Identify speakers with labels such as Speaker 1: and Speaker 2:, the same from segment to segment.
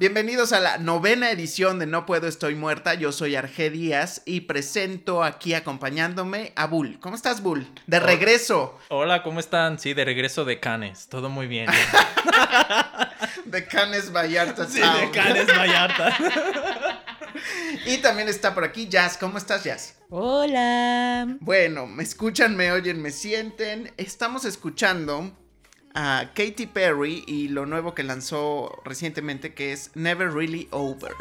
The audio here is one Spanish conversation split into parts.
Speaker 1: Bienvenidos a la novena edición de No Puedo Estoy Muerta. Yo soy Arge Díaz y presento aquí acompañándome a Bull. ¿Cómo estás, Bull? De regreso.
Speaker 2: Hola, ¿cómo están? Sí, de regreso de Canes. Todo muy bien.
Speaker 1: de Canes Vallarta.
Speaker 2: Sí, de Canes Vallarta.
Speaker 1: y también está por aquí Jazz. ¿Cómo estás, Jazz?
Speaker 3: Hola.
Speaker 1: Bueno, me escuchan, me oyen, me sienten. Estamos escuchando a Katy Perry y lo nuevo que lanzó recientemente que es Never Really Over.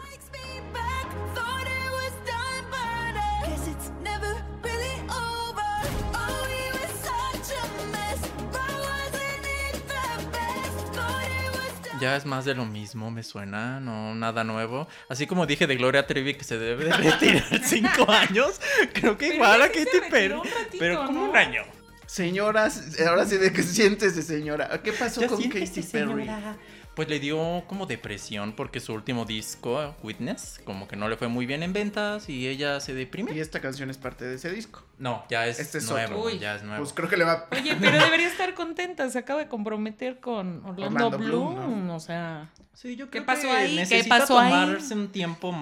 Speaker 2: Ya es más de lo mismo, me suena, no nada nuevo. Así como dije de Gloria Trevi que se debe de retirar cinco años, creo que igual a Katy Perry, pero como un año.
Speaker 1: Señoras, ahora sí de que sientes de señora. ¿Qué pasó con Katy Perry?
Speaker 2: Pues le dio como depresión porque su último disco, Witness, como que no le fue muy bien en ventas y ella se deprime.
Speaker 1: Y esta canción es parte de ese disco.
Speaker 2: No, ya es, este nuevo, ya es nuevo.
Speaker 1: Pues creo que le va.
Speaker 3: Oye, pero debería estar contenta. Se acaba de comprometer con Orlando, Bloom, o sea.
Speaker 2: Sí, yo
Speaker 3: creo ¿Qué pasó ahí?
Speaker 2: ¿Qué pasó tomarse un tiempo,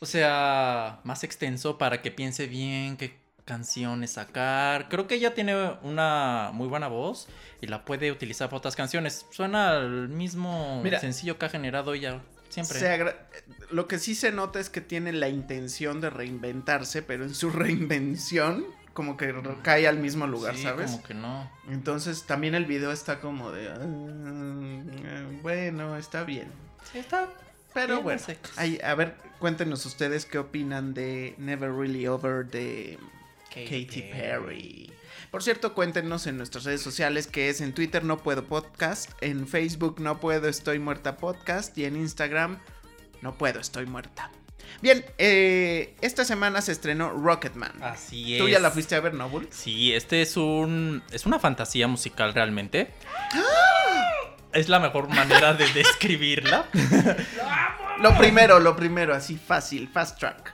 Speaker 2: o sea, más extenso para que piense bien, que canciones sacar. Creo que ella tiene una muy buena voz y la puede utilizar para otras canciones. Suena al mismo sencillo que ha generado ella siempre.
Speaker 1: Lo que sí se nota es que tiene la intención de reinventarse, pero en su reinvención como que cae al mismo lugar, ¿sabes?
Speaker 2: Como que no.
Speaker 1: Entonces también el video está como de ah, bueno, está bien.
Speaker 2: está
Speaker 1: pero bueno, a ver, cuéntenos ustedes qué opinan de Never Really Over de Katy, Perry. Por cierto, cuéntenos en nuestras redes sociales que es en Twitter no puedo podcast, en Facebook no puedo estoy muerta podcast y en Instagram no puedo estoy muerta. Bien, eh, esta semana se estrenó Rocketman.
Speaker 2: Así es.
Speaker 1: ¿Tú ya la fuiste a ver, Noble?
Speaker 2: Sí, este es un es una fantasía musical realmente. Es la mejor manera de describirla.
Speaker 1: lo primero, lo primero, así fácil, fast track.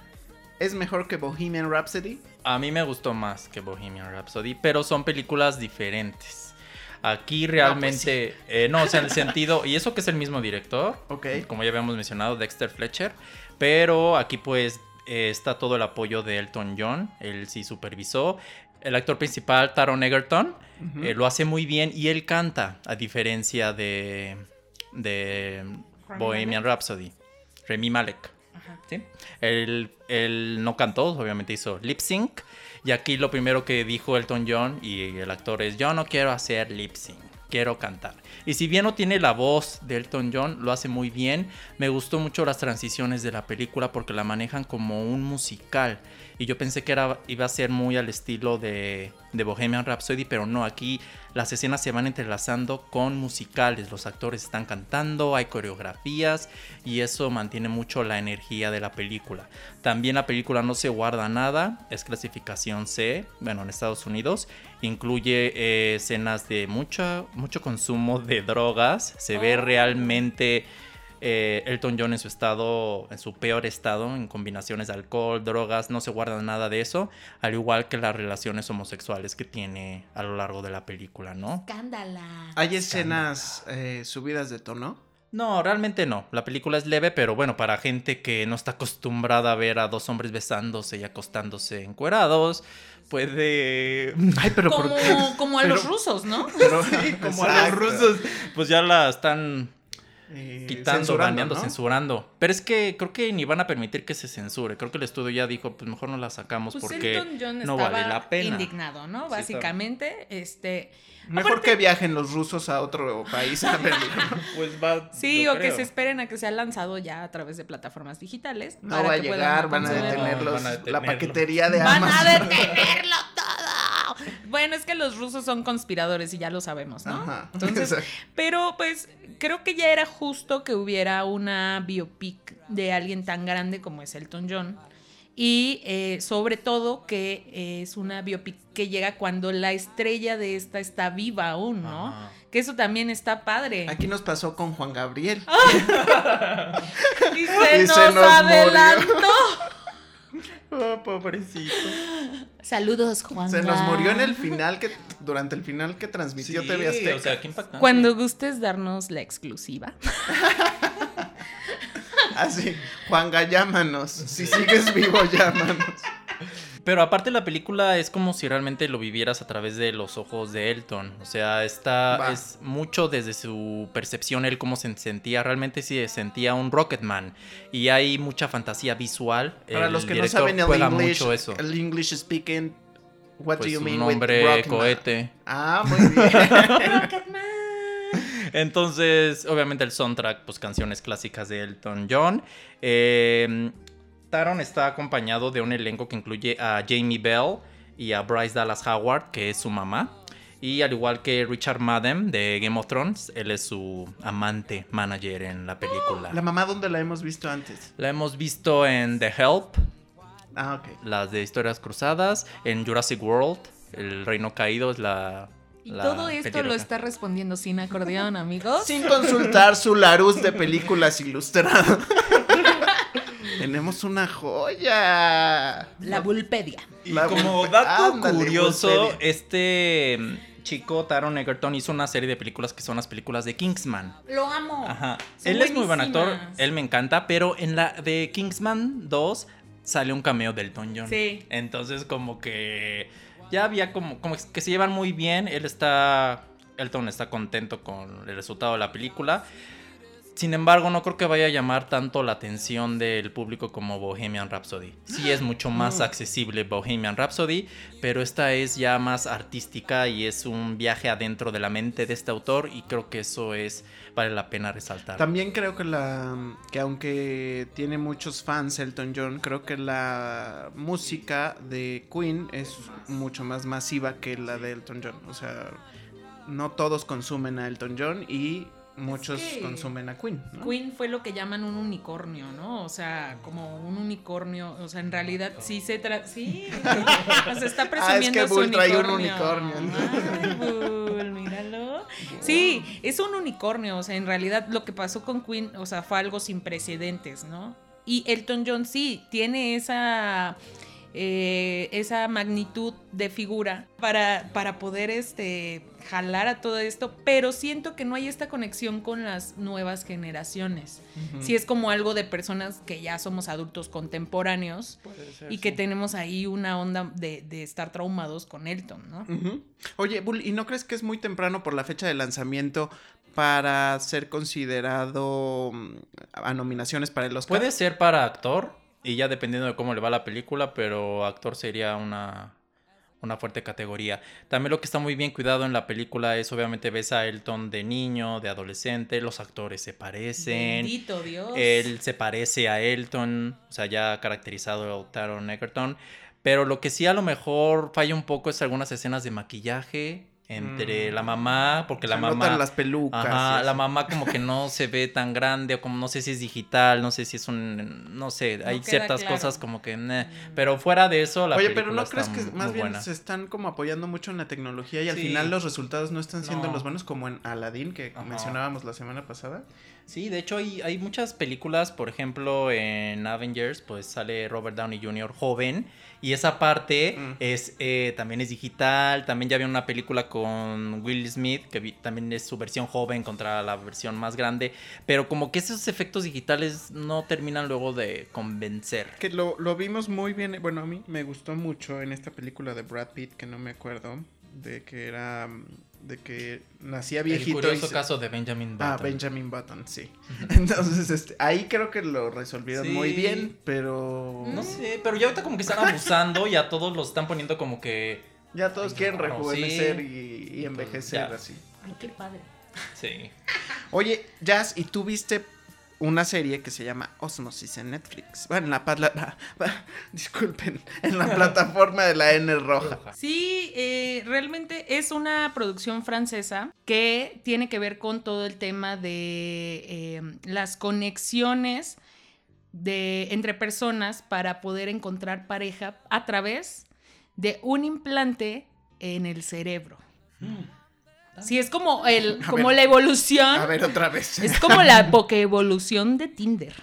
Speaker 1: ¿Es mejor que Bohemian Rhapsody?
Speaker 2: A mí me gustó más que Bohemian Rhapsody, pero son películas diferentes. Aquí realmente, no, pues eh, no, o sea, en el sentido, y eso que es el mismo director,
Speaker 1: okay.
Speaker 2: como ya habíamos mencionado, Dexter Fletcher, pero aquí pues eh, está todo el apoyo de Elton John, él sí supervisó. El actor principal, Taron Egerton, eh, lo hace muy bien y él canta, a diferencia de, de Bohemian Rhapsody, Remy Malek. ¿Sí? Él, no cantó, obviamente hizo lip sync. Y aquí lo primero que dijo Elton John y el actor es, yo no quiero hacer lip sync, quiero cantar. Y si bien no tiene la voz de Elton John, lo hace muy bien. Me gustó mucho las transiciones de la película porque la manejan como un musical. Y yo pensé que era, iba a ser muy al estilo de, de Bohemian Rhapsody, pero no, aquí las escenas se van entrelazando con musicales, los actores están cantando, hay coreografías y eso mantiene mucho la energía de la película. También la película no se guarda nada, es clasificación C, bueno, en Estados Unidos, incluye eh, escenas de mucho, mucho consumo de drogas, se ve oh. realmente eh, Elton John en su estado, en su peor estado, en combinaciones de alcohol, drogas, no se guarda nada de eso, al igual que las relaciones homosexuales que tiene a lo largo de la película, ¿no?
Speaker 3: Escándala.
Speaker 1: ¿Hay escenas eh, subidas de tono?
Speaker 2: No, realmente no. La película es leve, pero bueno, para gente que no está acostumbrada a ver a dos hombres besándose y acostándose encuerados, puede.
Speaker 3: Ay, pero como, como a los rusos, ¿no?
Speaker 2: sí, como a los rusos. Pues ya la están eh, quitando, baneando, censurando. Pero es que creo que ni van a permitir que se censure. Creo que el estudio ya dijo, pues mejor no la sacamos
Speaker 3: pues
Speaker 2: porque no vale la pena.
Speaker 3: Indignado, ¿no? Básicamente, este.
Speaker 1: Mejor que viajen los rusos a otro país a
Speaker 2: pues va.
Speaker 3: Sí, o que se esperen a que sea lanzado ya a través de plataformas digitales.
Speaker 1: No va a llegar, van a, detenerlos, La paquetería de Amazon.
Speaker 3: Van a detenerlo. Bueno, es que los rusos son conspiradores y ya lo sabemos, ¿no? Ajá. Entonces, pero pues creo que ya era justo que hubiera una biopic de alguien tan grande como es Elton John. y eh, sobre todo que es una biopic que llega cuando la estrella de esta está viva aún, ¿no? Que eso también está padre.
Speaker 1: Aquí nos pasó con Juan Gabriel.
Speaker 3: y se, nos, adelantó.
Speaker 2: Oh, pobrecito.
Speaker 3: Saludos, Juan.
Speaker 1: Se nos murió en el final que durante el final que transmitió TV Azteca.
Speaker 2: O sea, qué impactante.
Speaker 3: Cuando gustes darnos la exclusiva.
Speaker 1: Así, Juanga, llámanos. Si sigues vivo, llámanos.
Speaker 2: Pero aparte la película es como si realmente lo vivieras a través de los ojos de Elton. O sea, está es mucho desde su percepción, él cómo se sentía. Realmente sí sentía un Rocketman. Y hay mucha fantasía visual.
Speaker 1: Para los que no saben el English, eso. el English speaking, what do
Speaker 2: pues
Speaker 1: you mean
Speaker 2: nombre cohete.
Speaker 1: Ah, muy bien. Rocketman.
Speaker 2: Entonces, obviamente el soundtrack, pues canciones clásicas de Elton John. Eh, Taron está acompañado de un elenco que incluye a Jamie Bell y a Bryce Dallas Howard, que es su mamá. Y al igual que Richard Madden de Game of Thrones, él es su amante manager en la película.
Speaker 1: ¿La mamá dónde la hemos visto antes?
Speaker 2: La hemos visto en The Help.
Speaker 1: Ah, ok.
Speaker 2: Las de Historias Cruzadas. En Jurassic World, El Reino Caído es la
Speaker 3: y todo esto lo está respondiendo sin acordeón, amigos.
Speaker 1: Sin consultar su Larus de películas ilustradas. Tenemos una joya.
Speaker 3: La Bulpedia.
Speaker 2: Y como dato curioso, este mm, chico, Taron Egerton, hizo una serie de películas que son las películas de Kingsman.
Speaker 3: Lo amo.
Speaker 2: Ajá. él es muy buen actor, él me encanta, pero en la de Kingsman 2 sale un cameo del Elton John.
Speaker 3: Sí.
Speaker 2: Entonces como que ya había como, como que se llevan muy bien, él está, Elton está contento con el resultado de la película. Sin embargo, no creo que vaya a llamar tanto la atención del público como Bohemian Rhapsody. Sí es mucho más mm. accesible Bohemian Rhapsody, pero esta es ya más artística y es un viaje adentro de la mente de este autor y creo que eso es vale la pena resaltar.
Speaker 1: También creo que la que aunque tiene muchos fans Elton John, creo que la música de Queen es mucho más masiva que la de Elton John, o sea, no todos consumen a Elton John y muchos consumen a Queen.
Speaker 3: Queen fue lo que llaman un unicornio, ¿no? O sea, como un unicornio. O sea, en realidad sí se trata. Sí. o sea, está presumiendo ah, es que Bull trae un unicornio. Bull, míralo. Sí, es un unicornio. O sea, en realidad lo que pasó con Queen, o sea, fue algo sin precedentes, ¿no? Y Elton John sí tiene esa eh, esa magnitud de figura para, para poder este, jalar a todo esto, pero siento que no hay esta conexión con las nuevas generaciones. Si es como algo de personas que ya somos adultos contemporáneos y que tenemos ahí una onda de, estar traumados con Elton, ¿no?
Speaker 1: Oye, Bull, ¿y no crees que es muy temprano por la fecha de lanzamiento para ser considerado mm, a nominaciones para el Oscar?
Speaker 2: Puede ser para actor, y ya dependiendo de cómo le va la película, pero actor sería una, una fuerte categoría. También lo que está muy bien cuidado en la película es obviamente ves a Elton de niño, de adolescente, los actores se parecen.
Speaker 3: Bendito Dios.
Speaker 2: Él se parece a Elton, o sea, ya caracterizado a Taron Egerton. Pero lo que sí a lo mejor falla un poco es algunas escenas de maquillaje entre mm. la mamá, porque la mamá...
Speaker 1: las pelucas.
Speaker 2: Ajá, la mamá como que no se ve tan grande, o como no sé si es digital, no sé si es un... No sé, hay ciertas cosas como que... Mm. Pero fuera de eso, la
Speaker 1: Oye, pero ¿no crees que más bien se están como apoyando mucho en la tecnología y al final los resultados no están siendo los buenos como en Aladdin, que mencionábamos la semana pasada?
Speaker 2: Sí, de hecho hay, hay muchas películas, por ejemplo en Avengers, pues sale Robert Downey Jr. joven y esa parte mm. es eh, también es digital. También ya había una película con Will Smith, que también es su versión joven contra la versión más grande. Pero como que esos efectos digitales no terminan luego de convencer.
Speaker 1: Que lo, lo vimos muy bien. Bueno, a mí me gustó mucho en esta película de Brad Pitt, que no me acuerdo. De que era de que nacía viejito.
Speaker 2: El curioso caso de Benjamin
Speaker 1: ah, Button. Ah, Benjamin Button, sí. Entonces, este, ahí creo que lo resolvieron muy bien, pero...
Speaker 2: No sé, pero ya ahorita como que están abusando y a todos los están poniendo como que...
Speaker 1: Ya todos quieren rejuvenecer y, envejecer así.
Speaker 3: Ay, qué padre.
Speaker 2: Sí.
Speaker 1: Oye, Jazz, ¿y tú viste una serie que se llama Osmosis en Netflix. Bueno, en la, disculpen, en la plataforma de la N roja.
Speaker 3: Sí, eh, realmente es una producción francesa que tiene que ver con todo el tema de eh, las conexiones de, entre personas para poder encontrar pareja a través de un implante en el cerebro. Mm. Sí, es como el, como la evolución.
Speaker 1: A ver, otra vez.
Speaker 3: Es como la evolución de Tinder.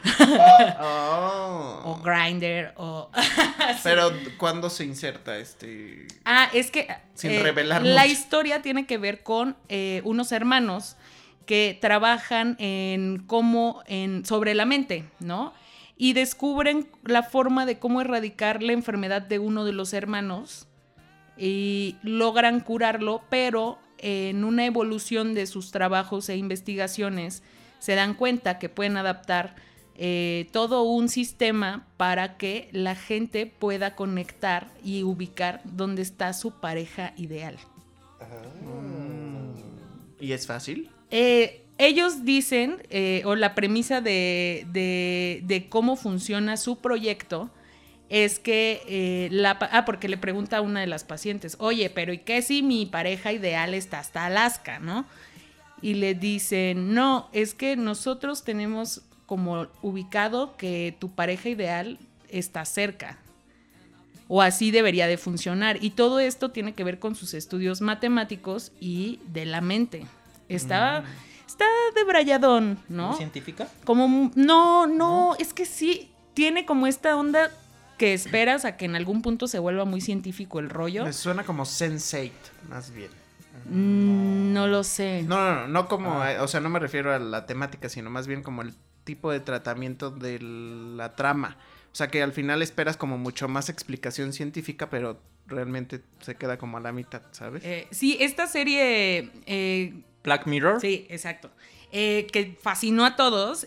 Speaker 3: Oh. O Grinder. O.
Speaker 1: Pero, ¿cuándo se inserta este?
Speaker 3: Ah, es que.
Speaker 1: Sin eh, revelar.
Speaker 3: La historia tiene que ver con eh, unos hermanos que trabajan en cómo. En, sobre la mente, ¿no? Y descubren la forma de cómo erradicar la enfermedad de uno de los hermanos. Y logran curarlo, pero en una evolución de sus trabajos e investigaciones se dan cuenta que pueden adaptar eh, todo un sistema para que la gente pueda conectar y ubicar dónde está su pareja ideal.
Speaker 1: Mm. ¿Y es fácil?
Speaker 3: Eh, ellos dicen, eh, o la premisa de, de, cómo funciona su proyecto, es que eh, la... Ah, porque le pregunta a una de las pacientes, oye, pero ¿y qué si mi pareja ideal está hasta Alaska, no? Y le dicen, no, es que nosotros tenemos como ubicado que tu pareja ideal está cerca. O así debería de funcionar. Y todo esto tiene que ver con sus estudios matemáticos y de la mente. Está, mm. está debrayadón, ¿no?
Speaker 2: ¿Científica?
Speaker 3: Como, no, no, es que sí, tiene como esta onda que esperas a que en algún punto se vuelva muy científico el rollo.
Speaker 1: Me suena como Sense8, más bien.
Speaker 3: Mm, no lo sé.
Speaker 1: No, no, no, no como, ah. eh, o sea, no me refiero a la temática, sino más bien como el tipo de tratamiento de la trama. O sea, que al final esperas como mucho más explicación científica, pero realmente se queda como a la mitad, ¿sabes?
Speaker 3: Eh, sí, esta serie... Eh,
Speaker 2: Black Mirror.
Speaker 3: Sí, exacto. que fascinó a todos.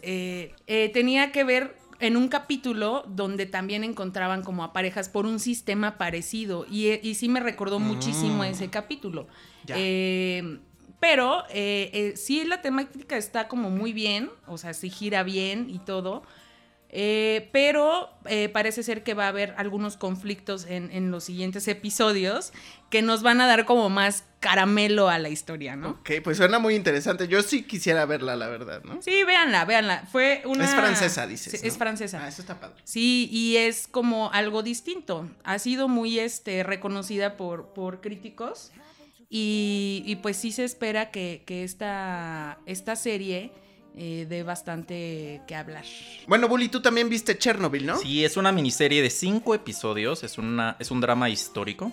Speaker 3: tenía que ver en un capítulo donde también encontraban como a parejas por un sistema parecido y, y sí me recordó muchísimo mm. ese capítulo. Eh, pero eh, eh, sí la temática está como muy bien, o sea, sí gira bien y todo. Eh, pero eh, parece ser que va a haber algunos conflictos en, los siguientes episodios que nos van a dar como más caramelo a la historia, ¿no?
Speaker 1: Ok, pues suena muy interesante. Yo sí quisiera verla, la verdad, ¿no?
Speaker 3: Sí, véanla, véanla. Fue una...
Speaker 1: Es francesa, dices.
Speaker 3: Es francesa.
Speaker 1: Ah, eso está padre.
Speaker 3: Sí, y es como algo distinto. Ha sido muy este, reconocida por, por críticos. Y, pues sí se espera que, que esta, esta serie eh, de bastante que hablar.
Speaker 1: Bueno, Bully, tú también viste Chernobyl, ¿no?
Speaker 2: Sí, es una miniserie de cinco episodios, es, una, es un drama histórico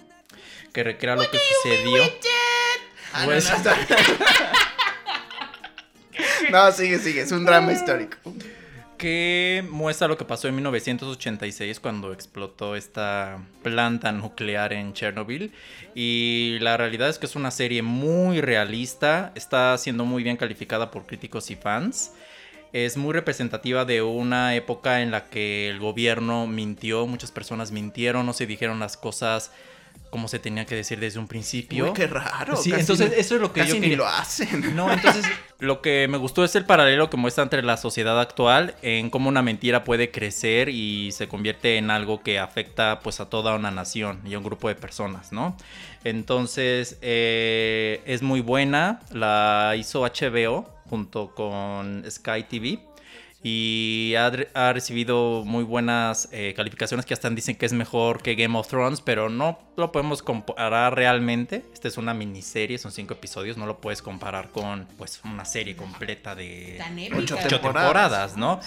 Speaker 2: que recrea lo que sucedió.
Speaker 1: Ah, pues no, sigue, sigue, es un drama histórico
Speaker 2: que muestra lo que pasó en 1986 cuando explotó esta planta nuclear en Chernobyl. Y la realidad es que es una serie muy realista, está siendo muy bien calificada por críticos y fans. Es muy representativa de una época en la que el gobierno mintió, muchas personas mintieron, no se dijeron las cosas como se tenía que decir desde un principio.
Speaker 1: Uy, qué raro.
Speaker 2: Sí, entonces eso es lo que
Speaker 1: casi
Speaker 2: yo
Speaker 1: ni lo hacen.
Speaker 2: No, entonces lo que me gustó es el paralelo que muestra entre la sociedad actual en cómo una mentira puede crecer y se convierte en algo que afecta pues a toda una nación y a un grupo de personas, ¿no? Entonces eh, es muy buena, la hizo HBO junto con Sky TV y ha, recibido muy buenas eh, calificaciones que hasta dicen que es mejor que Game of Thrones, pero no lo podemos comparar realmente. Esta es una miniserie, son cinco episodios, no lo puedes comparar con pues una serie completa de
Speaker 1: ocho temporadas.
Speaker 2: ¿no?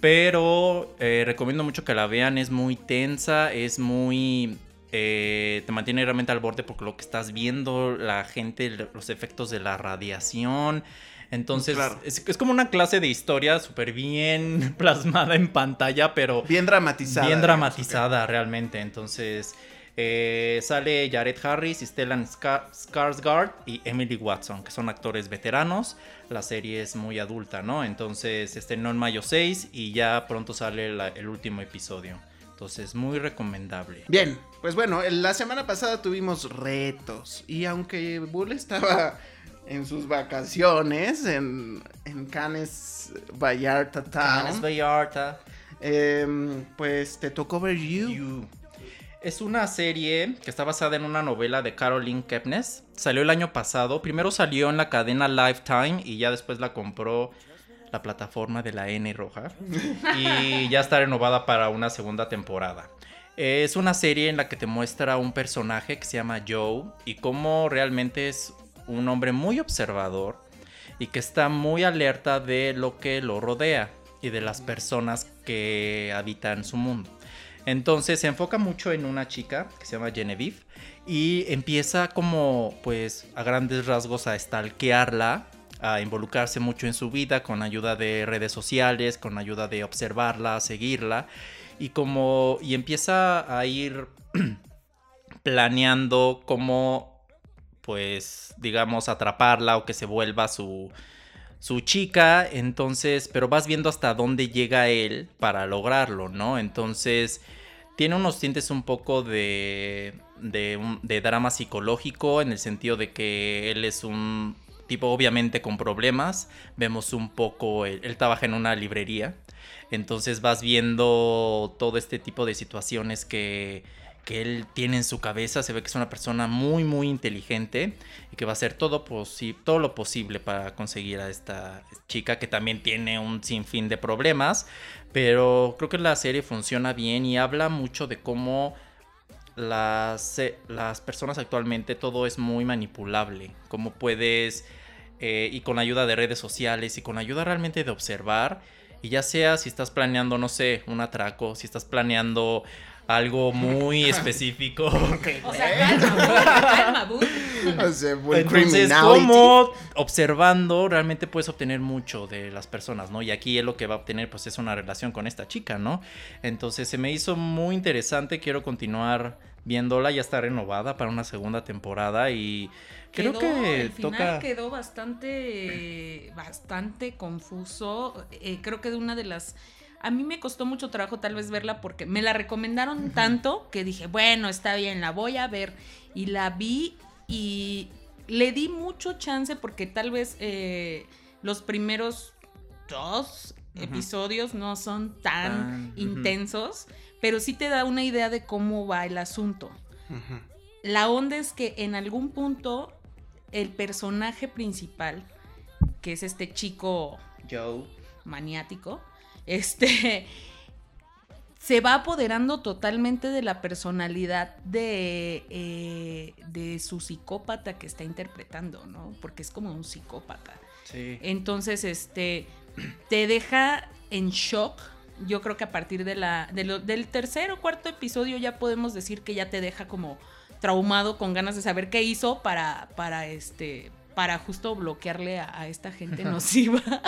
Speaker 2: Pero eh, recomiendo mucho que la vean, es muy tensa, es muy eh, te mantiene realmente al borde porque lo que estás viendo, la gente, los efectos de la radiación, entonces, es, como una clase de historia súper bien plasmada en pantalla, pero...
Speaker 1: Bien dramatizada.
Speaker 2: Bien dramatizada, realmente. Entonces, eh, sale Jared Harris, Stellan Skarsgård y Emily Watson, que son actores veteranos. La serie es muy adulta, ¿no? Entonces, estrenó en mayo 6 y ya pronto sale el último episodio. Entonces, muy recomendable.
Speaker 1: Bien, pues bueno, la semana pasada tuvimos retos. Y aunque Bull estaba en sus vacaciones en, en Canes Vallarta Town.
Speaker 2: Canes Vallarta.
Speaker 1: Em, pues te tocó ver you.
Speaker 2: Es una serie que está basada en una novela de Caroline Kepnes. Salió el año pasado. Primero salió en la cadena Lifetime y ya después la compró la plataforma de la N roja. Y ya está renovada para una segunda temporada. Es una serie en la que te muestra un personaje que se llama Joe y cómo realmente es un hombre muy observador y que está muy alerta de lo que lo rodea y de las personas que habitan su mundo. Entonces se enfoca mucho en una chica que se llama Genevieve y empieza como pues a grandes rasgos a stalkearla, a involucrarse mucho en su vida con ayuda de redes sociales, con ayuda de observarla, seguirla y como y empieza a ir planeando cómo pues digamos atraparla o que se vuelva su su chica, entonces, pero vas viendo hasta dónde llega él para lograrlo, ¿no? Entonces, tiene unos tintes un poco de, de, drama psicológico, en el sentido de que él es un tipo obviamente con problemas, vemos un poco, él, él trabaja en una librería, entonces vas viendo todo este tipo de situaciones que que él tiene en su cabeza. Se ve que es una persona muy, muy inteligente y que va a hacer todo, todo lo posible para conseguir a esta chica que también tiene un sinfín de problemas. Pero creo que la serie funciona bien y habla mucho de cómo las, las personas actualmente todo es muy manipulable. Cómo puedes, eh, y con ayuda de redes sociales y con ayuda realmente de observar. Y ya sea si estás planeando, no sé, un atraco, si estás planeando algo muy específico. O sea, calma, Entonces, como observando, realmente puedes obtener mucho de las personas, ¿no? Y aquí es lo que va a obtener, pues es una relación con esta chica, ¿no? Entonces se me hizo muy interesante, quiero continuar viéndola, ya está renovada para una segunda temporada y creo que
Speaker 3: el final quedó bastante, bastante confuso. Eh, creo que de una de las a mí me costó mucho trabajo tal vez verla porque me la recomendaron tanto que dije, bueno, está bien, la voy a ver. Y la vi y le di mucho chance porque tal vez eh, los primeros dos episodios no son tan intensos, pero sí te da una idea de cómo va el asunto. La onda es que en algún punto el personaje principal, que es este chico
Speaker 1: Joe.
Speaker 3: maniático, este, se va apoderando totalmente de la personalidad de, eh, de su psicópata que está interpretando, ¿no? Porque es como un psicópata. Sí. Entonces, este, te deja en shock. Yo creo que a partir de la, del tercer o cuarto episodio ya podemos decir que ya te deja como traumado con ganas de saber qué hizo para, para este, para justo bloquearle a, a esta gente nociva.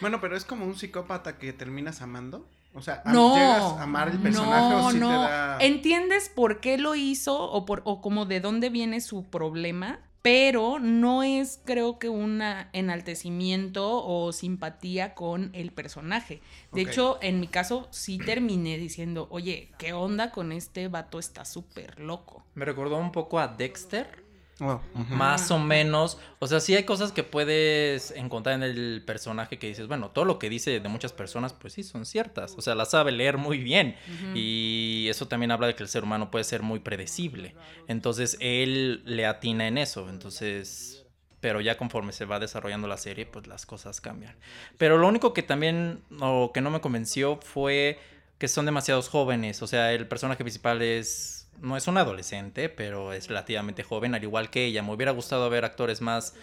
Speaker 1: Bueno, pero es como un psicópata que terminas amando. O sea, no, llegas a amar el personaje o sí te da...
Speaker 3: Entiendes por qué lo hizo o, por, o como de dónde viene su problema, pero no es creo que un enaltecimiento o simpatía con el personaje. De hecho, en mi caso sí terminé diciendo, oye, ¿qué onda con este vato? Está súper loco.
Speaker 2: Me recordó un poco a Dexter Oh, más o menos. O sea, sí hay cosas que puedes encontrar en el personaje que dices, bueno, todo lo que dice de muchas personas, pues sí, son ciertas. O sea, la sabe leer muy bien. Y eso también habla de que el ser humano puede ser muy predecible. Entonces, él le atina en eso. Entonces, pero ya conforme se va desarrollando la serie, pues las cosas cambian. Pero lo único que también, o que no me convenció fue que son demasiados jóvenes. O sea, el personaje principal es no es un adolescente, pero es relativamente joven, al igual que ella. Me hubiera gustado ver actores más...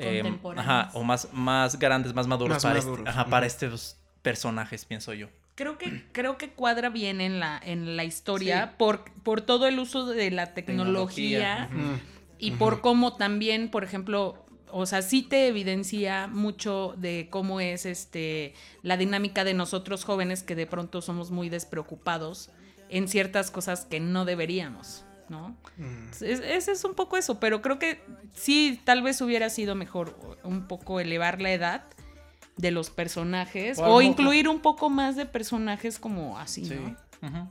Speaker 2: Eh, ajá, o más, más grandes, más maduros, para, este, para estos personajes, pienso yo.
Speaker 3: Creo que, creo que cuadra bien en la, en la historia por, por todo el uso de la tecnología, y por cómo también, por ejemplo, o sea, sí te evidencia mucho de cómo es este la dinámica de nosotros jóvenes que de pronto somos muy despreocupados en ciertas cosas que no deberíamos, ¿no? Mm. Ese es un poco eso, pero creo que sí, tal vez hubiera sido mejor un poco elevar la edad de los personajes o, incluir un poco más de personajes como así, ¿no?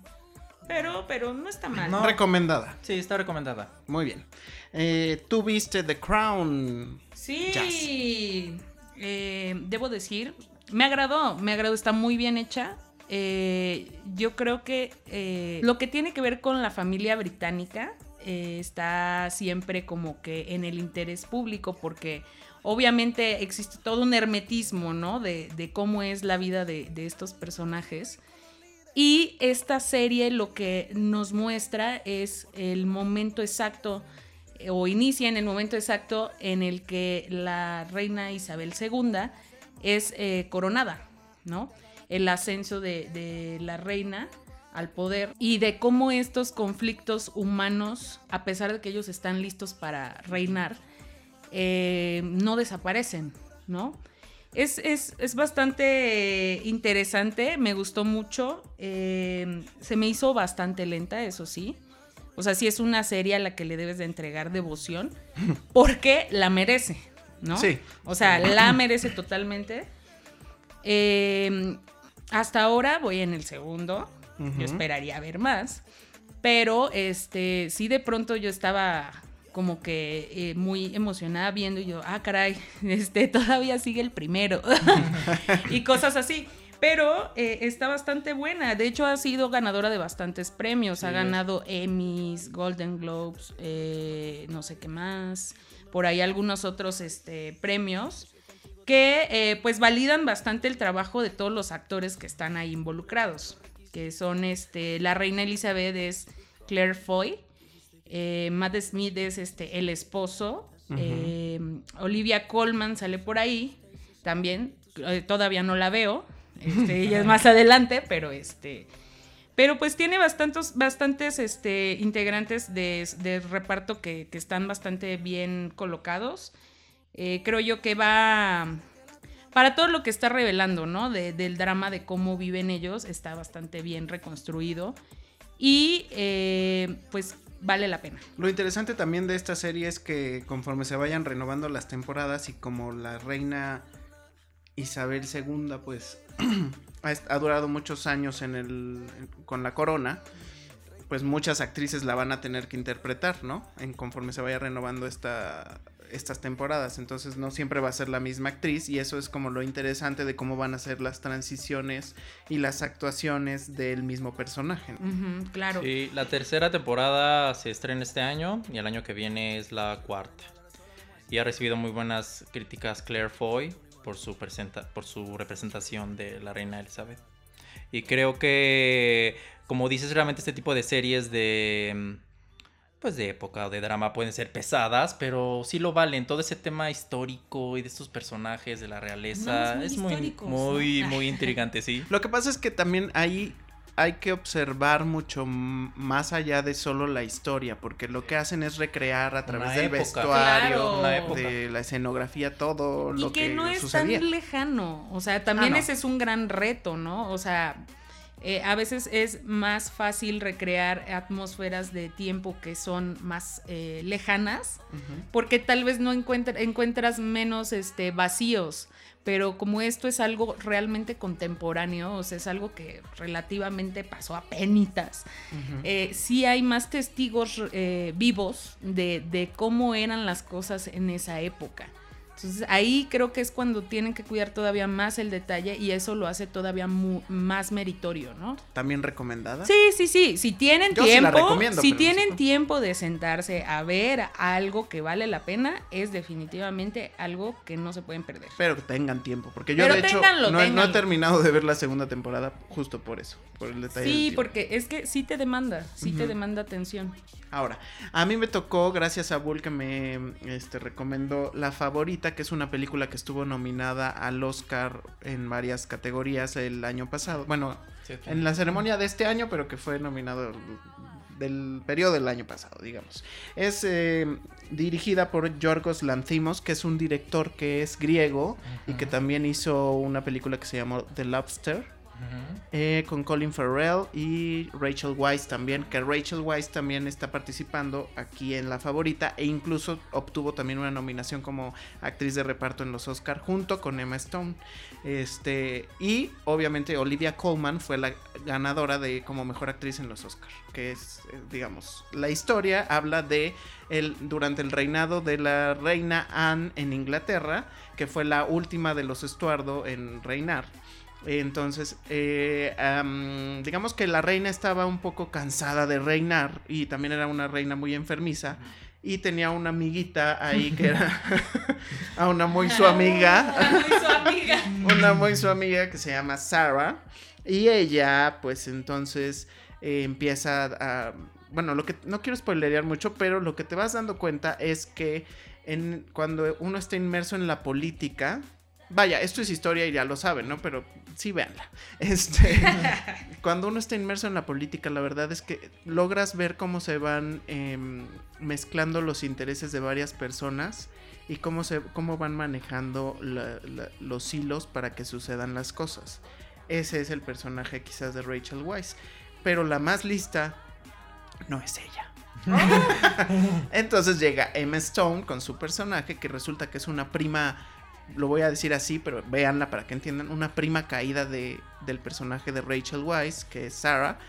Speaker 3: Pero, pero no está mal.
Speaker 1: No. Recomendada.
Speaker 2: Sí, está recomendada.
Speaker 1: Muy bien. Eh, ¿Tú viste The Crown?
Speaker 3: Sí. Eh, debo decir, me agradó, me agradó, está muy bien hecha. Eh, yo creo que eh, lo que tiene que ver con la familia británica eh, está siempre como que en el interés público porque obviamente existe todo un hermetismo, ¿no? De, cómo es la vida de, estos personajes. Y esta serie lo que nos muestra es el momento exacto o inicia en el momento exacto en el que la reina Isabel II es coronada, ¿no? El ascenso de la reina al poder y de cómo estos conflictos humanos, a pesar de que ellos están listos para reinar, eh, no desaparecen, ¿no? Es, bastante interesante, me gustó mucho, eh, se me hizo bastante lenta, eso sí. O sea, sí es una serie a la que le debes de entregar devoción, porque la merece, ¿no? Sí. O sea, la merece totalmente. Eh, hasta ahora voy en el segundo, yo esperaría ver más. Pero este, sí de pronto yo estaba como que eh, muy emocionada viendo y yo, ah, caray, este todavía sigue el primero. y cosas así. Pero eh, está bastante buena. De hecho, ha sido ganadora de bastantes premios. ha ganado Emmys, Golden Globes, eh, no sé qué más. Por ahí algunos otros este, premios que pues validan bastante el trabajo de todos los actores que están ahí involucrados que son este, la reina Elizabeth es Claire Foy, eh, Matt Smith es este, el esposo, eh, Olivia Colman sale por ahí también, eh, todavía no la veo, este, ella es más adelante, pero este... Pero pues tiene bastantes, bastantes este, integrantes de, reparto que, que, están bastante bien colocados. Creo yo que va para todo lo que está revelando, ¿no? del drama de cómo viven ellos, está bastante bien reconstruido. Y eh, pues vale la pena.
Speaker 1: Lo interesante también de esta serie es que conforme se vayan renovando las temporadas y como la reina Isabel II, pues ha, durado muchos años en el, con la corona, pues muchas actrices la van a tener que interpretar, ¿no? En conforme se vaya renovando esta, estas temporadas, entonces no siempre va a ser la misma actriz y eso es como lo interesante de cómo van a ser las transiciones y las actuaciones del mismo personaje.
Speaker 3: claro.
Speaker 2: Sí, la tercera temporada se estrena este año y el año que viene es la cuarta. Y ha recibido muy buenas críticas Claire Foy por su, por su representación de la reina Elizabeth. Y creo que, como dices, realmente este tipo de series de pues de época o de drama pueden ser pesadas, pero sí lo valen. Todo ese tema histórico y de estos personajes de la realeza es muy, muy, muy intrigante, sí.
Speaker 1: Lo que pasa es que también ahí hay que observar mucho más allá de solo la historia, porque lo que hacen es recrear a través del vestuario, de la escenografía, todo lo que,
Speaker 3: que no es tan lejano. O sea, también ah, ese es un gran reto, ¿no? O sea eh, a veces es más fácil recrear atmósferas de tiempo que son más eh, lejanas, porque tal vez no encuentras menos este, vacíos, pero como esto es algo realmente contemporáneo, o sea, es algo que relativamente pasó a penitas, eh, sí hay más testigos vivos de cómo eran las cosas en esa época. Entonces ahí creo que es cuando tienen que cuidar todavía más el detalle y eso lo hace todavía más meritorio, ¿no?
Speaker 1: ¿También recomendada?
Speaker 3: Sí, sí, sí. Si tienen tiempo, si tienen tiempo de sentarse a ver algo que vale la pena, es definitivamente algo que no se pueden perder.
Speaker 1: Pero que tengan tiempo, porque yo de hecho no, he terminado de ver la segunda temporada justo por eso, por el detalle.
Speaker 3: Sí, porque es que sí te demanda, sí te demanda atención.
Speaker 1: Ahora, a mí me tocó, gracias a Bull que me este, recomendó La Favorita, que es una película que estuvo nominada al Oscar en varias categorías el año pasado. Bueno, en la ceremonia de este año, pero que fue nominado del periodo del año pasado, digamos. Es eh, dirigida por Yorgos Lanthimos, que es un director que es griego y que también hizo una película que se llamó The Lobster eh, con Colin Farrell y Rachel Weisz también, que Rachel Weisz también está participando aquí en La Favorita e incluso obtuvo también una nominación como actriz de reparto en los Oscar junto con Emma Stone. Este, y obviamente Olivia Colman fue la ganadora de como mejor actriz en los Oscar, que es, eh, digamos, la historia habla de el, durante el reinado de la reina Anne en Inglaterra, que fue la última de los Estuardo en reinar Entonces, eh, digamos que la reina estaba un poco cansada de reinar y también era una reina muy enfermiza y tenía una amiguita ahí que era a una muy su amiga, muy su amiga. una muy su amiga que se llama Sarah y ella pues entonces eh, empieza a bueno, lo que no quiero spoilerear mucho, pero lo que te vas dando cuenta es que en, cuando uno está inmerso en la política, vaya, esto es historia y ya lo saben, ¿no? Pero sí, véanla. Este, cuando uno está inmerso en la política, la verdad es que logras ver cómo se van em, mezclando los intereses de varias personas y cómo, se, cómo van manejando los hilos para que sucedan las cosas. Ese es el personaje quizás de Rachel Weisz. Pero la más lista no es ella. Entonces llega Emma Stone con su personaje que resulta que es una prima lo voy a decir así, pero véanla para que entiendan, una prima caída de, del personaje de Rachel Weisz, que es Sarah,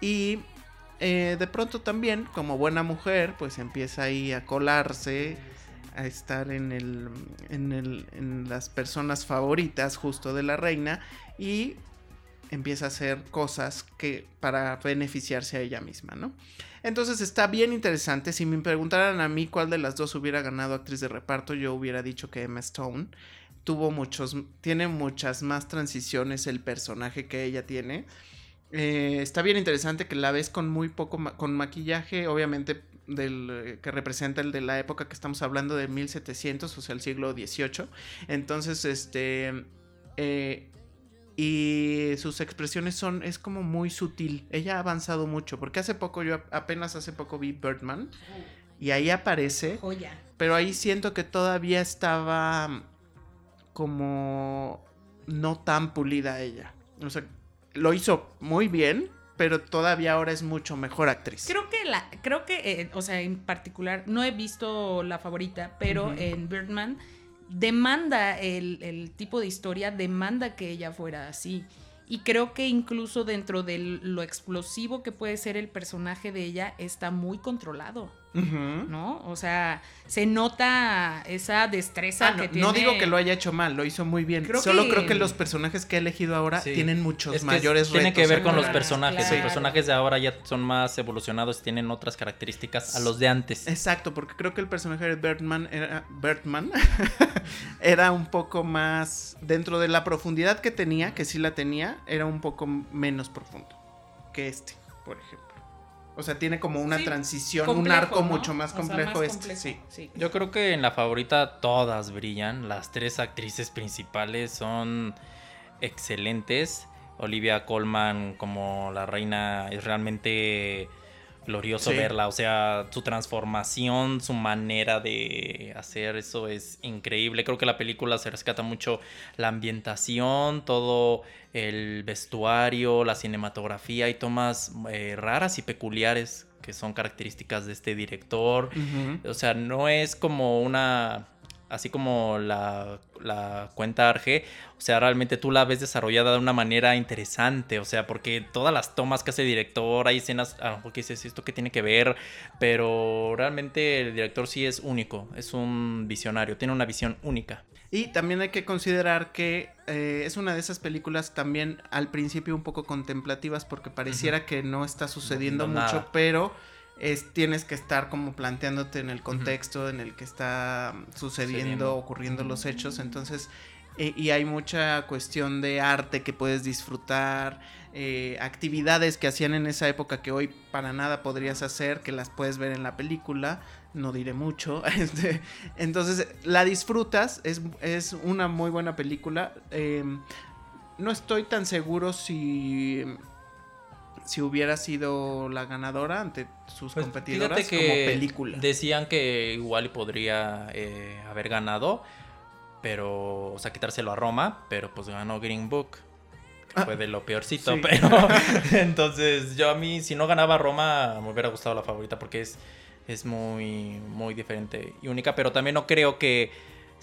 Speaker 1: y eh, de pronto también, como buena mujer, pues empieza ahí a colarse, a estar en, el, en, el, en las personas favoritas justo de la reina, y empieza a hacer cosas que para beneficiarse a ella misma, ¿no? Entonces está bien interesante. Si me preguntaran a mí cuál de las dos hubiera ganado actriz de reparto, yo hubiera dicho que Emma Stone tuvo muchos, tiene muchas más transiciones el personaje que ella tiene. Eh, está bien interesante que la ves con muy poco, con maquillaje, obviamente del que representa el de la época que estamos hablando de 1700, o sea, el siglo XVIII. Entonces, este, eh, y sus expresiones son es como muy sutil. Ella ha avanzado mucho porque hace poco yo apenas hace poco vi Birdman y ahí aparece. Pero ahí siento que todavía estaba como no tan pulida ella. O sea, lo hizo muy bien, pero todavía ahora es mucho mejor actriz.
Speaker 3: Creo que la creo que eh, o sea, en particular no he visto la favorita, pero en Birdman demanda el, el, tipo de historia, demanda que ella fuera así. Y creo que incluso dentro de lo explosivo que puede ser el personaje de ella, está muy controlado. ¿No? O sea, se nota esa destreza
Speaker 1: ah,
Speaker 3: que
Speaker 1: tiene. No digo que lo haya hecho mal, lo hizo muy bien. Solo creo que los personajes que ha elegido ahora tienen muchos mayores
Speaker 2: Tiene que ver con los personajes. Los personajes de ahora ya son más evolucionados y tienen otras características a los de antes.
Speaker 1: Exacto, porque creo que el personaje de Bertman era, Bertman era un poco más. Dentro de la profundidad que tenía, que sí la tenía, era un poco menos profundo que este, por ejemplo. O sea, tiene como una transición, un arco mucho más complejo, este. Sí.
Speaker 2: Yo creo que en la favorita todas brillan. Las tres actrices principales son excelentes. Olivia Colman como la reina es realmente glorioso verla. O sea, su transformación, su manera de hacer eso es increíble. Creo que la película se rescata mucho la ambientación, todo el vestuario, la cinematografía y tomas eh, raras y peculiares que son características de este director. O sea, no es como una así como la, la, cuenta Arge, o sea, realmente tú la ves desarrollada de una manera interesante, o sea, porque todas las tomas que hace el director, hay escenas, a lo mejor que dices, ¿esto qué tiene que ver? Pero realmente el director sí es único, es un visionario, tiene una visión única.
Speaker 1: Y también hay que considerar que eh, es una de esas películas también al principio un poco contemplativas porque pareciera que no está sucediendo mucho, pero es, tienes que estar como planteándote en el contexto en el que está sucediendo, ocurriendo los hechos. Entonces, eh, y hay mucha cuestión de arte que puedes disfrutar, eh, actividades que hacían en esa época que hoy para nada podrías hacer, que las puedes ver en la película. No diré mucho. Este, entonces, la disfrutas, es, es una muy buena película. Em, no estoy tan seguro si si hubiera sido la ganadora ante sus pues, competidoras como película.
Speaker 2: Decían que igual podría eh, haber ganado, pero, o sea, quitárselo a Roma, pero pues ganó Green Book. Que ah, fue de lo peorcito, pero entonces yo a mí, si no ganaba Roma, me hubiera gustado la favorita porque es, es muy, muy diferente y única, pero también no creo que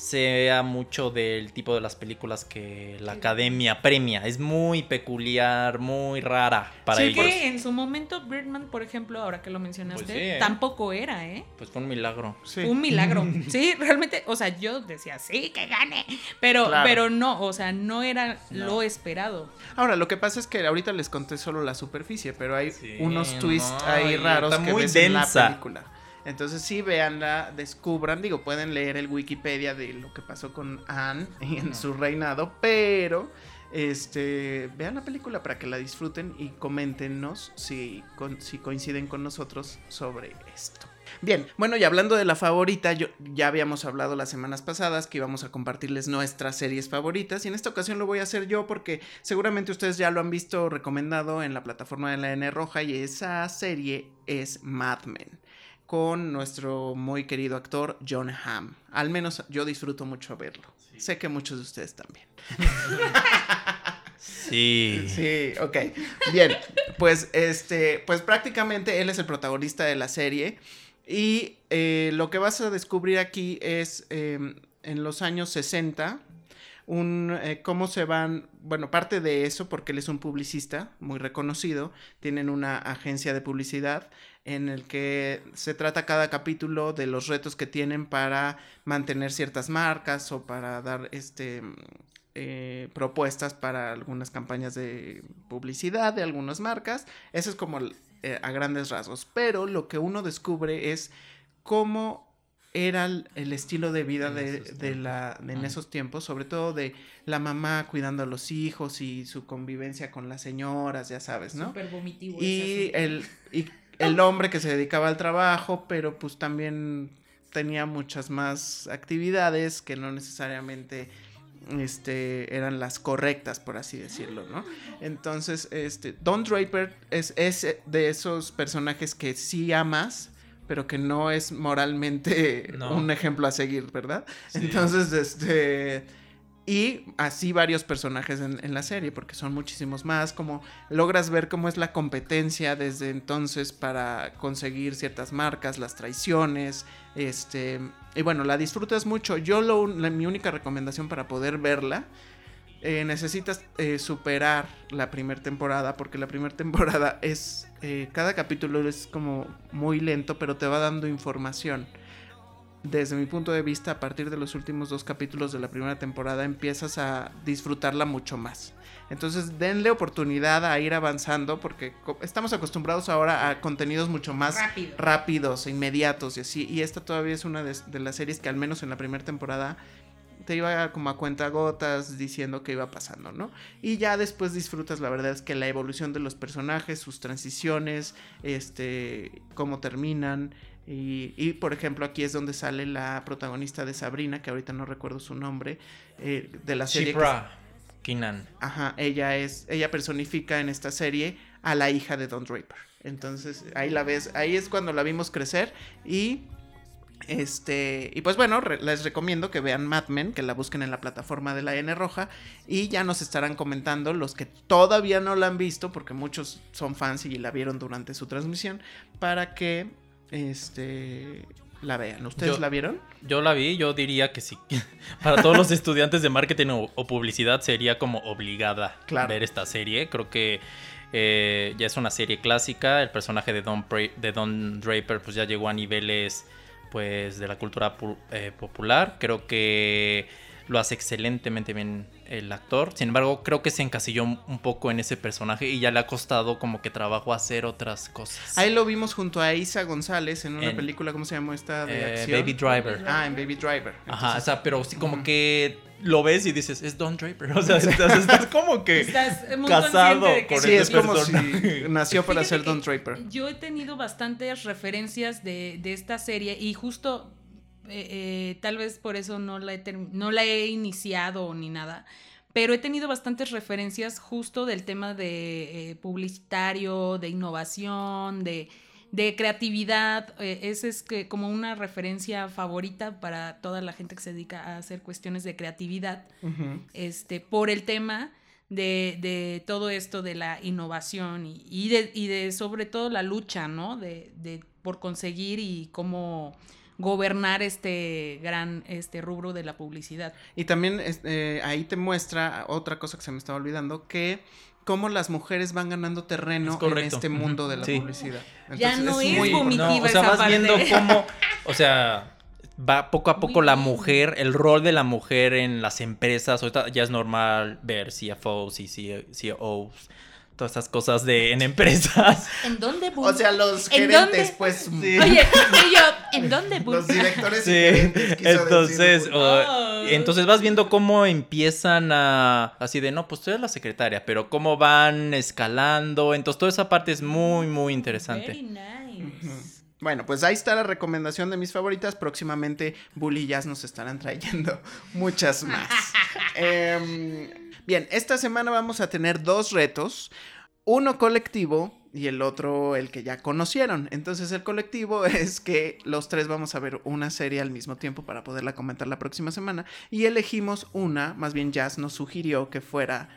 Speaker 2: sea mucho del tipo de las películas que la academia premia. Es muy peculiar, muy rara para sí, ellos.
Speaker 3: que en su momento Birdman, por ejemplo, ahora que lo mencionaste, pues ¿eh? tampoco era, ¿eh?
Speaker 2: Pues fue un milagro.
Speaker 3: Sí. Un milagro. sí, realmente, o sea, yo decía, sí, que gane. Pero, pero no, o sea, no era lo esperado.
Speaker 1: Ahora, lo que pasa es que ahorita les conté solo la superficie, pero hay unos twists ahí raros que muy ves en la película. Entonces sí, véanla, descubran, digo, pueden leer el Wikipedia de lo que pasó con Anne en su reinado, pero este, vean la película para que la disfruten y coméntenos si, si coinciden con nosotros sobre esto. Bien, bueno, y hablando de la favorita, yo, ya habíamos hablado las semanas pasadas que íbamos a compartirles nuestras series favoritas y en esta ocasión lo voy a hacer yo porque seguramente ustedes ya lo han visto recomendado en la plataforma de la N Roja y esa serie es Mad Men con nuestro muy querido actor John Hamm. Al menos yo disfruto mucho verlo. Sé que muchos de ustedes también.
Speaker 2: Sí.
Speaker 1: Sí, ok. Bien, pues este, pues prácticamente él es el protagonista de la serie y eh, lo que vas a descubrir aquí es em, en los años 60 un, eh, cómo se van, bueno, parte de eso, porque él es un publicista muy reconocido, tienen una agencia de publicidad en el que se trata cada capítulo de los retos que tienen para mantener ciertas marcas o para dar este eh, propuestas para algunas campañas de publicidad de algunas marcas. Eso es como eh, a grandes rasgos. Pero lo que uno descubre es cómo era el, estilo de vida de, de la, en esos tiempos, sobre todo de la mamá cuidando a los hijos y su convivencia con las señoras, ya sabes, ¿no?
Speaker 3: Súper vomitivo.
Speaker 1: Y, el, y el hombre que se dedicaba al trabajo, pero pues también tenía muchas más actividades que no necesariamente este, eran las correctas, por así decirlo, ¿no? Entonces, este, Don Draper es, es de esos personajes que sí amas, pero que no es moralmente un ejemplo a seguir, ¿verdad? Entonces, este y así varios personajes en, la serie, porque son muchísimos más, como logras ver cómo es la competencia desde entonces para conseguir ciertas marcas, las traiciones, este, y bueno, la disfrutas mucho. Yo lo, mi única recomendación para poder verla, eh, necesitas eh, superar la primera temporada, porque la primera temporada es, eh, cada capítulo es como muy lento, pero te va dando información desde mi punto de vista, a partir de los últimos dos capítulos de la primera temporada, empiezas a disfrutarla mucho más. Entonces, denle oportunidad a ir avanzando porque estamos acostumbrados ahora a contenidos mucho más rápidos, inmediatos y así. Y esta todavía es una de, las series que al menos en la primera temporada te iba como a cuenta gotas diciendo que iba pasando, ¿no? Y ya después disfrutas, la verdad es que la evolución de los personajes, sus transiciones, este, cómo terminan, y, por ejemplo, aquí es donde sale la protagonista de Sabrina, que ahorita no recuerdo su nombre, eh, de la serie.
Speaker 2: Chipra Kinan.
Speaker 1: Ajá, ella es, ella personifica en esta serie a la hija de Don Draper. Entonces, ahí la ves, ahí es cuando la vimos crecer y este, y pues bueno, les recomiendo que vean Mad Men, que la busquen en la plataforma de la N Roja y ya nos estarán comentando los que todavía no la han visto, porque muchos son fans y la vieron durante su transmisión, para que este la vean. ¿Ustedes la vieron?
Speaker 2: Yo la vi, yo diría que sí. Para todos los estudiantes de marketing o, publicidad sería como obligada ver esta serie. Creo que eh, ya es una serie clásica. El personaje de Don, de Don Draper pues ya llegó a niveles pues de la cultura eh, popular. Creo que lo hace excelentemente bien el actor. Sin embargo, creo que se encasilló un poco en ese personaje y ya le ha costado como que trabajo hacer otras cosas.
Speaker 1: Ahí lo vimos junto a Isa González en una película, ¿cómo se llamó esta? De
Speaker 2: eh, acción? Baby Driver.
Speaker 1: Ah, en Baby Driver.
Speaker 2: Ajá, o sea, pero sí como que lo ves y dices, es Don Draper. O sea, estás, como que casado con
Speaker 1: Sí, es como si nació para ser Don Draper.
Speaker 3: Yo he tenido bastantes referencias de, de esta serie y justo eh, eh, tal vez por eso no la, he no la he iniciado ni nada, pero he tenido bastantes referencias justo del tema de eh, publicitario, de innovación, de, creatividad. esa es que como una referencia favorita para toda la gente que se dedica a hacer cuestiones de creatividad, este, por el tema de, todo esto de la innovación y, de, y de sobre todo la lucha, ¿no? De, de por conseguir y cómo gobernar este gran este rubro de la publicidad.
Speaker 1: Y también eh, ahí te muestra otra cosa que se me estaba olvidando, que cómo las mujeres van ganando terreno en este mundo de la publicidad.
Speaker 3: ya no es, muy vomitiva
Speaker 2: o sea, vas viendo cómo, o sea, va poco a poco la mujer, el rol de la mujer en las empresas. Ahorita ya es normal ver CFOs y CEOs todas estas cosas de en empresas.
Speaker 3: ¿En dónde
Speaker 1: O sea, los gerentes, pues.
Speaker 3: Sí. Oye, y yo, ¿en dónde
Speaker 1: Los directores
Speaker 2: sí. entonces, entonces vas viendo cómo empiezan a así de no, pues tú eres la secretaria, pero cómo van escalando. Entonces, toda esa parte es muy, muy interesante.
Speaker 3: Very nice.
Speaker 1: Bueno, pues ahí está la recomendación de mis favoritas. Próximamente Bully Jazz nos estarán trayendo muchas más. eh, Bien, esta semana vamos a tener dos retos, uno colectivo y el otro el que ya conocieron. Entonces el colectivo es que los tres vamos a ver una serie al mismo tiempo para poderla comentar la próxima semana y elegimos una, más bien Jazz nos sugirió que fuera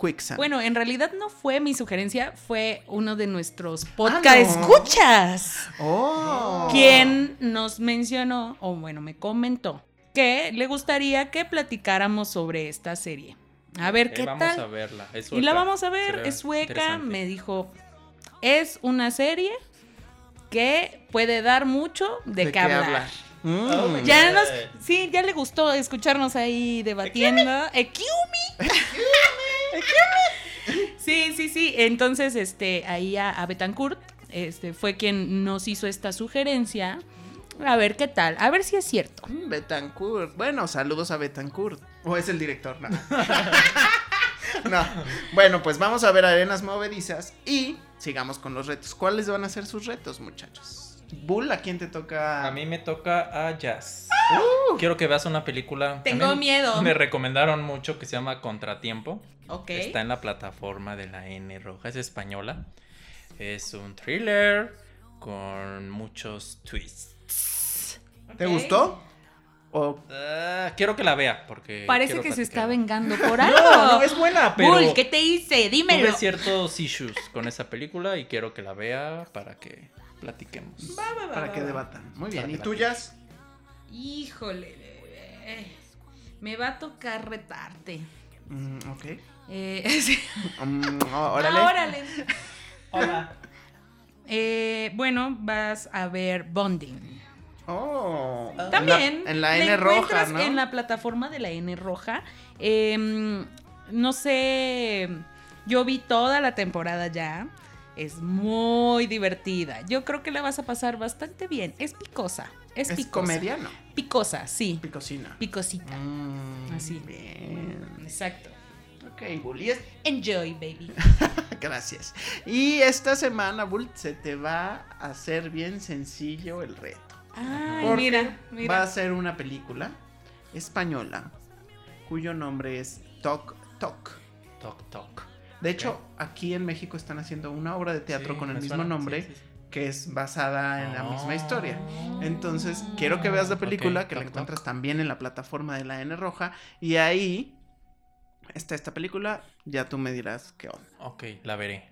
Speaker 1: Quicksand.
Speaker 3: Bueno, en realidad no fue mi sugerencia, fue uno de nuestros ah, podcast escuchas.
Speaker 1: Oh.
Speaker 3: Quien nos mencionó, o bueno, me comentó que le gustaría que platicáramos sobre esta serie. A ver qué
Speaker 2: vamos
Speaker 3: tal.
Speaker 2: a verla.
Speaker 3: y la vamos a ver, es sueca, me dijo, es una serie que puede dar mucho de, qué hablar. Mm. ya nos, sí, ya le gustó escucharnos ahí debatiendo. ¡Ekiumi! sí, sí, sí. Entonces, este, ahí a, a Betancourt, este, fue quien nos hizo esta sugerencia. A ver qué tal, a ver si es cierto.
Speaker 1: Mm, Betancourt. Bueno, saludos a Betancourt. ¿O es el director? No. no. Bueno, pues vamos a ver arenas movedizas y sigamos con los retos. ¿Cuáles van a ser sus retos, muchachos? Bull, ¿a quién te toca?
Speaker 2: A mí me toca a Jazz. Uh. Quiero que veas una película.
Speaker 3: Tengo miedo.
Speaker 2: Me recomendaron mucho que se llama Contratiempo.
Speaker 3: Ok.
Speaker 2: Está en la plataforma de la N roja. Es española. Es un thriller con muchos twists.
Speaker 1: ¿Te gustó?
Speaker 2: Ah, quiero que la vea porque
Speaker 3: parece que se está vengando por algo.
Speaker 2: No, no es buena, pero
Speaker 3: Bull, ¿qué te hice? Dímelo.
Speaker 2: Tuve ciertos issues con esa película y quiero que la vea para que platiquemos.
Speaker 1: para que debatan. Muy bien. ¿Y tuyas?
Speaker 3: Híjole, me va a tocar retarte.
Speaker 1: Mm, ok.
Speaker 3: Eh, sí.
Speaker 1: Mm, órale.
Speaker 3: órale. Hola. Eh, bueno, vas a ver Bonding.
Speaker 1: Oh.
Speaker 3: También.
Speaker 1: En la, N roja, ¿no?
Speaker 3: En la plataforma de la N roja. Em, no sé. Yo vi toda la temporada ya. Es muy divertida. Yo creo que la vas a pasar bastante bien. Es picosa. Es, ¿Es
Speaker 1: comedia, no?
Speaker 3: Picosa, sí.
Speaker 1: Picosina.
Speaker 3: Picosita.
Speaker 1: Mm,
Speaker 3: Así.
Speaker 1: Bien.
Speaker 3: Exacto.
Speaker 1: Ok, Bull. Es...
Speaker 3: Enjoy, baby.
Speaker 1: Gracias. Y esta semana, Bull, se te va a hacer bien sencillo el reto.
Speaker 3: Ay, mira, mira.
Speaker 1: Va a ser una película española cuyo nombre es Tok Tok.
Speaker 2: Tok Tok.
Speaker 1: De hecho, aquí en México están haciendo una obra de teatro con el mismo nombre. que es basada en la misma historia. Entonces, quiero que veas la película, que la encuentras también en la plataforma de la N Roja, y ahí está esta película, ya tú me dirás qué onda.
Speaker 2: Ok, la veré.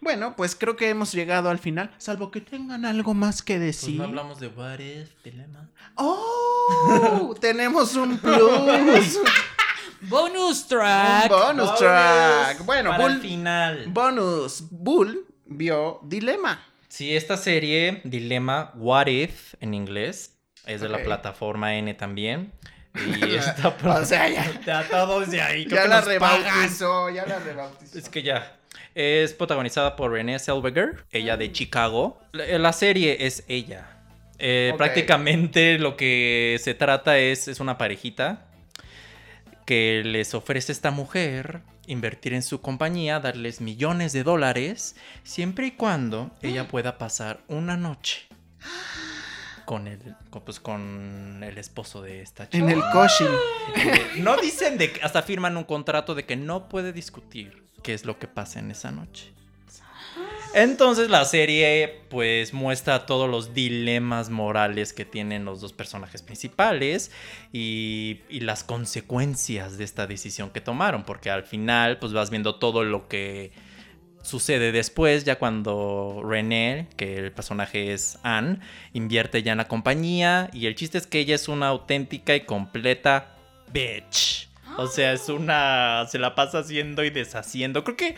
Speaker 1: Bueno, pues creo que hemos llegado al final, salvo que tengan algo más que decir.
Speaker 2: Pues no hablamos de What If Dilemma.
Speaker 1: ¡Oh! tenemos un plus.
Speaker 3: bonus track.
Speaker 1: bonus, track. Bueno,
Speaker 2: Para Bull. final.
Speaker 1: Bonus. Bull vio Dilema.
Speaker 2: Sí, esta serie, Dilema, What If en inglés, es de la plataforma N también. Y está
Speaker 1: o sea, ya.
Speaker 2: todos de ahí.
Speaker 1: Ya la rebautizó, ya la rebautizó.
Speaker 2: Es que ya. Es protagonizada por Renée Zellweger, ella de Chicago. La, serie es ella. Eh, prácticamente lo que se trata es, es una parejita que les ofrece esta mujer invertir en su compañía, darles millones de dólares, siempre y cuando ella pueda pasar una noche con el, pues, con el esposo de esta chica.
Speaker 1: En el coche.
Speaker 2: no dicen de que hasta firman un contrato de que no puede discutir qué es lo que pasa en esa noche. Entonces la serie pues muestra todos los dilemas morales que tienen los dos personajes principales y, las consecuencias de esta decisión que tomaron, porque al final pues vas viendo todo lo que sucede después, ya cuando René, que el personaje es Anne, invierte ya en la compañía y el chiste es que ella es una auténtica y completa bitch. O sea, es una... se la pasa haciendo y deshaciendo. Creo que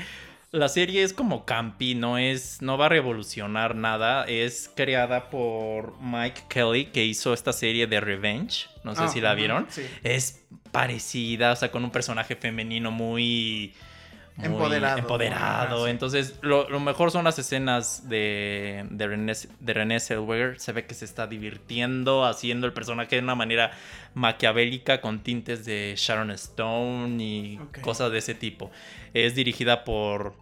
Speaker 2: la serie es como campi, no es, no va a revolucionar nada. Es creada por Mike Kelly, que hizo esta serie de Revenge. No sé si la vieron.
Speaker 1: sí.
Speaker 2: Es parecida, o sea, con un personaje femenino muy... muy
Speaker 1: Empoderado.
Speaker 2: empoderado.
Speaker 1: Sí.
Speaker 2: Entonces, lo, lo mejor son las escenas de, de, René, de René Zellweger. Se ve que se está divirtiendo, haciendo el personaje de una manera maquiavélica, con tintes de Sharon Stone y cosas de ese tipo. Es dirigida por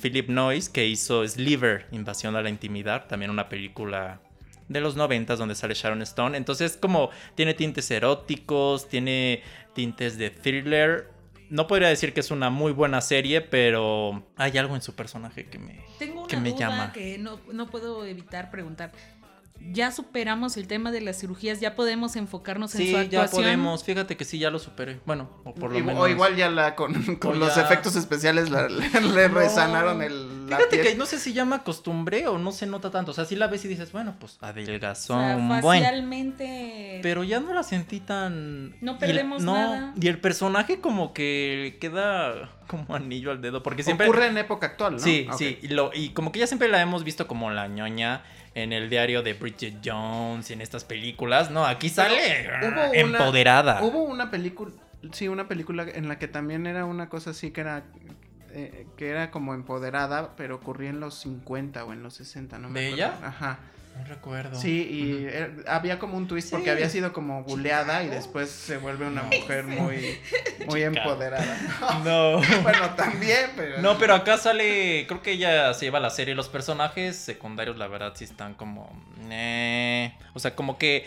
Speaker 2: Philip Noyce, que hizo Sliver, Invasión a la Intimidad, también una película de los noventas donde sale Sharon Stone. Entonces, como tiene tintes eróticos, tiene tintes de thriller. No podría decir que es una muy buena serie, pero hay algo en su personaje que me...
Speaker 3: Tengo una
Speaker 2: que me
Speaker 3: duda
Speaker 2: llama.
Speaker 3: que no, no puedo evitar preguntar. Ya superamos el tema de las cirugías, ya podemos enfocarnos en
Speaker 2: Sí,
Speaker 3: su
Speaker 2: ya
Speaker 3: actuación.
Speaker 2: podemos. Fíjate que sí, ya lo superé. Bueno, o por lo
Speaker 1: Igual-
Speaker 2: menos...
Speaker 1: O igual ya la con, los
Speaker 2: ya-
Speaker 1: efectos especiales la- le, le
Speaker 2: No.
Speaker 1: resanaron el la
Speaker 2: Fíjate
Speaker 1: piel.
Speaker 2: que no sé si ya me acostumbré o no se nota tanto. O sea, si la ves y dices, bueno, pues adelgazó
Speaker 3: O sea, facialmente.
Speaker 2: Pero ya no la sentí tan.
Speaker 3: No
Speaker 2: y
Speaker 3: perdemos
Speaker 2: no,
Speaker 3: nada.
Speaker 2: Y el personaje como que queda como anillo al dedo. Porque siempre.
Speaker 1: Ocurre en época actual, ¿no?
Speaker 2: Sí, sí. Y, lo, y como que ya siempre la hemos visto como la ñoña en el diario de Bridget Jones y en estas películas. No, aquí sale
Speaker 1: hubo una-
Speaker 2: empoderada.
Speaker 1: Hubo una película, sí, una película en la que también era una cosa así que era eh, que era como empoderada, pero ocurría en los 50 o en los 60, ¿no? me
Speaker 2: ¿De
Speaker 1: acuerdo.
Speaker 2: ella?
Speaker 1: Ajá.
Speaker 2: No recuerdo.
Speaker 1: Sí, y había como un twist porque había sido como buleada y después se vuelve una mujer muy muy empoderada.
Speaker 2: No.
Speaker 1: bueno, también, pero
Speaker 2: No, pero acá sale, creo que ella se lleva la serie. Los personajes secundarios, la verdad, sí están como... eh. O sea, como que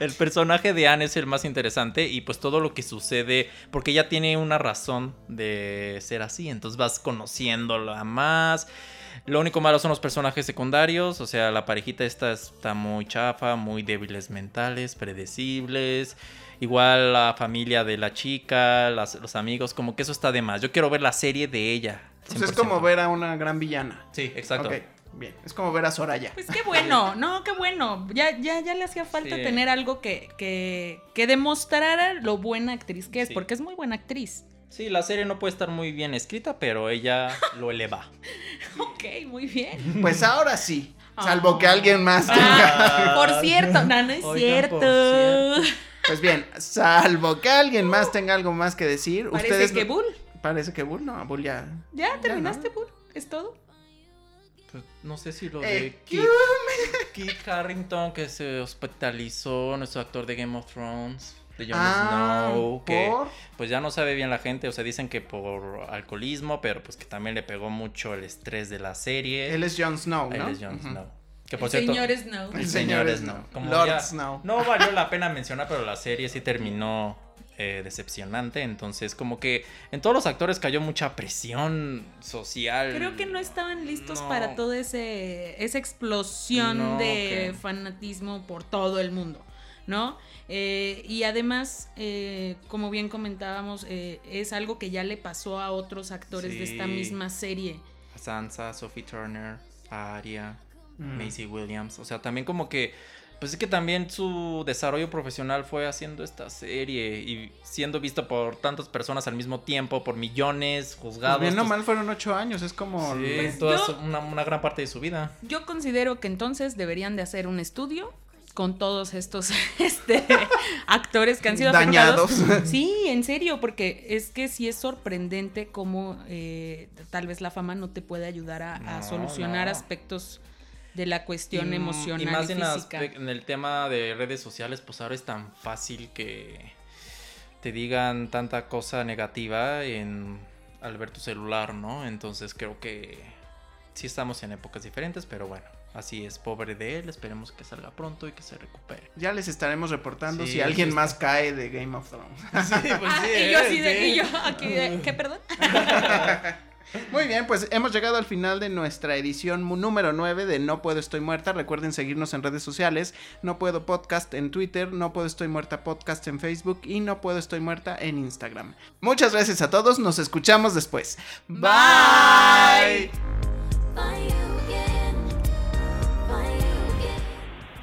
Speaker 2: el personaje de Anne es el más interesante y pues todo lo que sucede, porque ella tiene una razón de ser así, entonces vas conociéndola más. Lo único malo son los personajes secundarios, o sea, la parejita esta está muy chafa, muy débiles mentales, predecibles. Igual la familia de la chica, las- los amigos, como que eso está de más. Yo quiero ver la serie de ella.
Speaker 1: Pues es como
Speaker 2: 100%.
Speaker 1: ver a una gran villana.
Speaker 2: Sí, exacto.
Speaker 1: Ok, bien. Es como ver a Soraya.
Speaker 3: Pues qué bueno, no, qué bueno. Ya, ya, ya le hacía falta
Speaker 2: Sí.
Speaker 3: tener algo que, que, que demostrara lo buena actriz que es,
Speaker 2: Sí.
Speaker 3: porque es muy buena actriz.
Speaker 2: Sí, la serie no puede estar muy bien escrita, pero ella lo eleva.
Speaker 3: Ok, muy bien.
Speaker 1: Pues ahora sí. Salvo
Speaker 3: Ah.
Speaker 1: que alguien más tenga.
Speaker 3: Ah, por cierto, no, no es
Speaker 2: Oigan,
Speaker 3: cierto.
Speaker 1: Pues bien, salvo que alguien más tenga algo más que decir.
Speaker 3: Parece
Speaker 1: ustedes
Speaker 3: que Bull.
Speaker 1: Parece que Bull, no, Bull ya.
Speaker 3: ¿Ya
Speaker 1: ¿no?
Speaker 3: terminaste, Bull? ¿Es todo?
Speaker 2: Pues, no sé si lo
Speaker 1: Eh,
Speaker 2: de Kit, Kit Harrington que se hospitalizó, nuestro actor de Game of Thrones, de Jon
Speaker 1: Ah,
Speaker 2: Snow, que
Speaker 1: ¿por?
Speaker 2: pues ya no sabe bien la gente, o sea, dicen que por alcoholismo, pero pues que también le pegó mucho el estrés de la serie.
Speaker 1: Él es Jon Snow, ¿no?
Speaker 2: Él es Jon. Snow. Que por
Speaker 3: El
Speaker 2: cierto,
Speaker 3: señor Snow.
Speaker 1: El
Speaker 2: El
Speaker 1: señor Snow.
Speaker 2: Como
Speaker 1: Lord
Speaker 2: ya-
Speaker 1: Snow.
Speaker 2: no valió la pena mencionar, pero la serie sí terminó eh, decepcionante. Entonces, como que en todos los actores cayó mucha presión social.
Speaker 3: Creo que no estaban listos
Speaker 2: No.
Speaker 3: para toda ese, esa explosión
Speaker 2: No,
Speaker 3: de fanatismo por todo el mundo, ¿no? Eh, y además, eh, como bien comentábamos, eh, es algo que ya le pasó a otros actores de esta misma serie.
Speaker 2: A Sansa, Sophie Turner, a Arya,
Speaker 1: Mm.
Speaker 2: Macy Williams. O sea, también como que. Pues es que también su desarrollo profesional fue haciendo esta serie y siendo visto por tantas personas al mismo tiempo, por millones, juzgados.
Speaker 1: Pues bien o
Speaker 2: tus-
Speaker 1: mal fueron ocho años, es como...
Speaker 2: Sí,
Speaker 3: Pues
Speaker 2: toda
Speaker 3: yo-
Speaker 2: su- una, una gran parte de su vida.
Speaker 3: Yo considero que entonces deberían de hacer un estudio con todos estos este, actores que han sido
Speaker 1: Dañados.
Speaker 3: afectados. Sí, en serio, porque es que sí es sorprendente cómo eh, tal vez la fama no te puede ayudar a, a
Speaker 2: No,
Speaker 3: solucionar
Speaker 2: no.
Speaker 3: aspectos de la cuestión
Speaker 2: Y-
Speaker 3: emocional y,
Speaker 2: y más en,
Speaker 3: física.
Speaker 2: aspe- en el tema de redes sociales, pues ahora es tan fácil que te digan tanta cosa negativa en, al ver tu celular, ¿no? Entonces creo que sí estamos en épocas diferentes, pero bueno, así es, pobre de él, esperemos que salga pronto y que se recupere.
Speaker 1: Ya les estaremos reportando
Speaker 2: Sí,
Speaker 1: si alguien
Speaker 2: sí
Speaker 1: más cae de Game of Thrones.
Speaker 2: Sí, pues
Speaker 3: Ah, y yo así de, y yo aquí de, ¿qué perdón?
Speaker 1: Muy bien, pues hemos llegado al final de nuestra edición número 9 de No Puedo Estoy Muerta. Recuerden seguirnos en redes sociales. No Puedo Podcast en Twitter, No Puedo Estoy Muerta Podcast en Facebook y No Puedo Estoy Muerta en Instagram. Muchas gracias a todos, nos escuchamos después.
Speaker 3: Bye.